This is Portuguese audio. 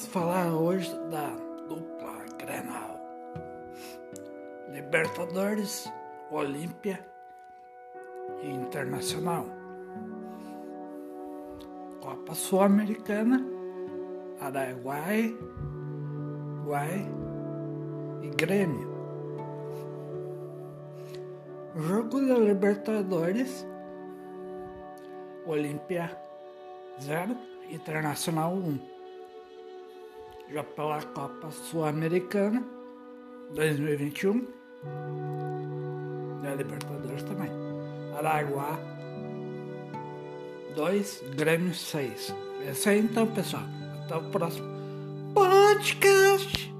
Vamos falar hoje da dupla Grenal. Libertadores, Olímpia e Internacional. Copa Sul-Americana, Araguai, Guai e Grêmio. Jogo da Libertadores, Olímpia 0, Internacional 1 já pela Copa Sul-Americana 2021 e a Libertadores também. Araguá 2, Grêmio 6. É isso aí então, pessoal. Até o próximo podcast.